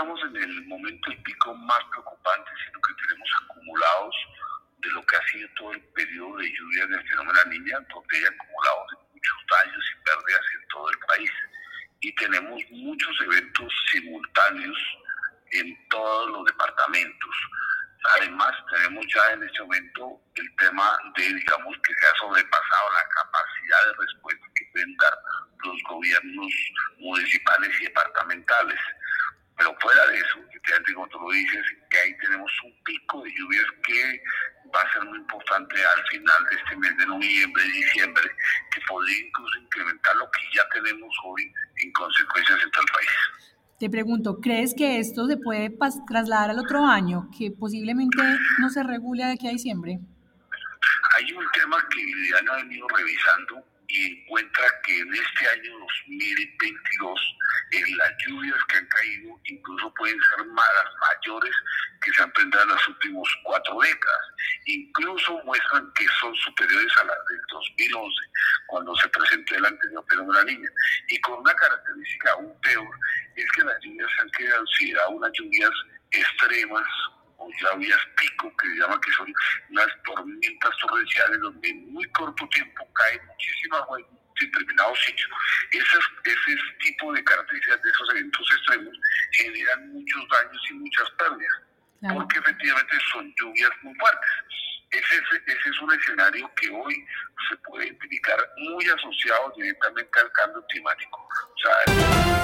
estamos en el momento y pico más preocupante, sino que tenemos acumulados de lo que ha sido todo el periodo de lluvia del fenómeno de la niña, donde hay acumulados de muchos daños y pérdidas en todo el país. Y tenemos muchos eventos simultáneos en todos los departamentos. Además, tenemos ya en este momento el tema de, digamos, que se ha sobrepasado la capacidad de respuesta que pueden dar los gobiernos municipales y departamentales. Pero fuera de eso, efectivamente, como tú lo dices, que ahí tenemos un pico de lluvias que va a ser muy importante al final de este mes de noviembre diciembre, que podría incluso incrementar lo que ya tenemos hoy en consecuencias en todo el país. Te pregunto, ¿crees que esto se puede trasladar al otro año, que posiblemente no se regule de aquí a diciembre? Hay un tema que no ha venido revisando y encuentra que en este año 2022 en las lluvias que han caído pueden ser más mayores que se han presentado en las últimas cuatro décadas. Incluso muestran que son superiores a las del 2011, cuando se presentó el anterior fenómeno niña. Y con una característica aún peor, es que las lluvias se han quedado consideradas unas lluvias extremas o lluvias pico, que se llama que son unas tormentas torrenciales donde en muy corto tiempo cae muchísima agua en determinados sitios. Ese, ese tipo de características de esos eventos extremos generan muchos daños y muchas pérdidas, porque efectivamente son lluvias muy fuertes. Ese, ese, es un escenario que hoy se puede identificar muy asociado directamente al cambio climático. O sea,